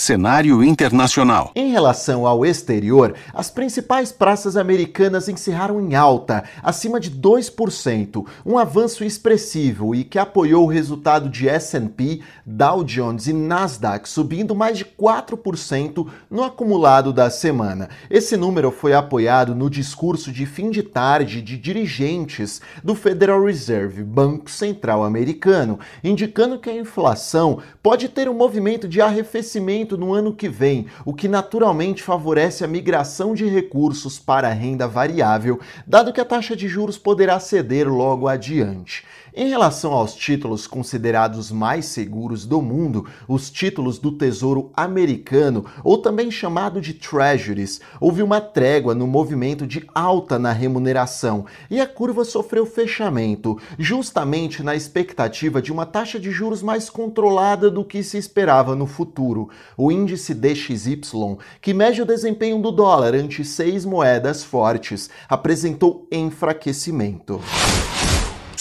Cenário internacional. Em relação ao exterior, as principais praças americanas encerraram em alta, acima de 2%, um avanço expressivo e que apoiou o resultado de S&P, Dow Jones e Nasdaq subindo mais de 4% no acumulado da semana. Esse número foi apoiado no discurso de fim de tarde de dirigentes do Federal Reserve, Banco Central Americano, indicando que a inflação pode ter um movimento de arrefecimento no ano que vem, o que naturalmente favorece a migração de recursos para a renda variável, dado que a taxa de juros poderá ceder logo adiante. Em relação aos títulos considerados mais seguros do mundo, os títulos do Tesouro Americano, ou também chamado de Treasuries, houve uma trégua no movimento de alta na remuneração e a curva sofreu fechamento, justamente na expectativa de uma taxa de juros mais controlada do que se esperava no futuro. O índice DXY, que mede o desempenho do dólar ante seis moedas fortes, apresentou enfraquecimento.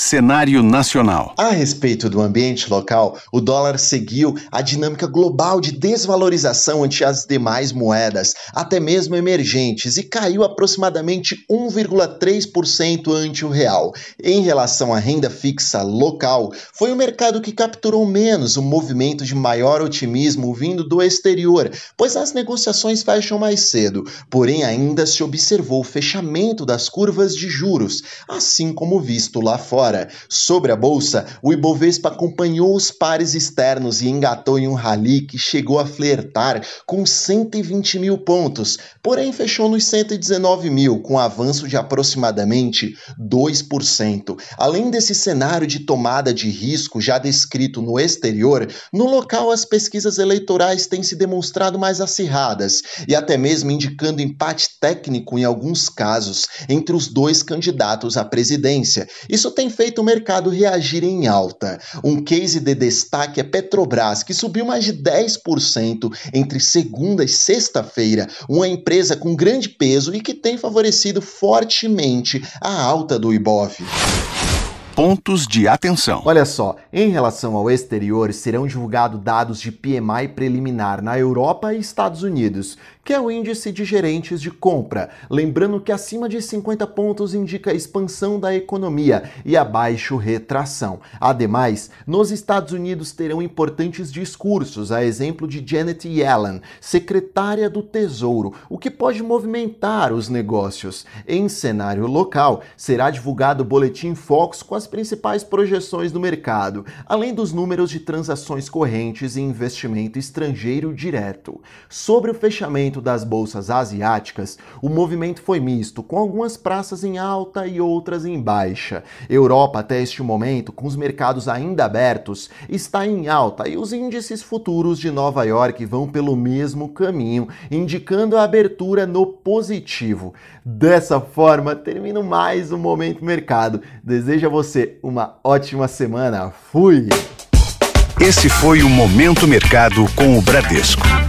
Cenário nacional. A respeito do ambiente local, o dólar seguiu a dinâmica global de desvalorização ante as demais moedas, até mesmo emergentes, e caiu aproximadamente 1,3% ante o real. Em relação à renda fixa local, foi o mercado que capturou menos o movimento de maior otimismo vindo do exterior, pois as negociações fecham mais cedo, porém ainda se observou o fechamento das curvas de juros, assim como visto lá fora. Sobre a bolsa, o Ibovespa acompanhou os pares externos e engatou em um rally que chegou a flertar com 120 mil pontos, porém fechou nos 119 mil, com avanço de aproximadamente 2%. Além desse cenário de tomada de risco já descrito no exterior, no local as pesquisas eleitorais têm se demonstrado mais acirradas e até mesmo indicando empate técnico em alguns casos entre os dois candidatos à presidência. Isso tem feito o mercado reagir em alta. Um case de destaque é Petrobras, que subiu mais de 10% entre segunda e sexta-feira, uma empresa com grande peso e que tem favorecido fortemente a alta do Ibov pontos de atenção. Olha só, em relação ao exterior, serão divulgados dados de PMI preliminar na Europa e Estados Unidos, que é o índice de gerentes de compra. Lembrando que acima de 50 pontos indica expansão da economia e abaixo retração. Ademais, nos Estados Unidos terão importantes discursos, a exemplo de Janet Yellen, secretária do Tesouro, o que pode movimentar os negócios. Em cenário local, será divulgado o boletim Fox com as principais projeções do mercado, além dos números de transações correntes e investimento estrangeiro direto. Sobre o fechamento das bolsas asiáticas, o movimento foi misto, com algumas praças em alta e outras em baixa. Europa, até este momento, com os mercados ainda abertos, está em alta e os índices futuros de Nova York vão pelo mesmo caminho, indicando a abertura no positivo. Dessa forma, termino mais um Momento Mercado. Desejo a você uma ótima semana. Fui! Esse foi o Momento Mercado com o Bradesco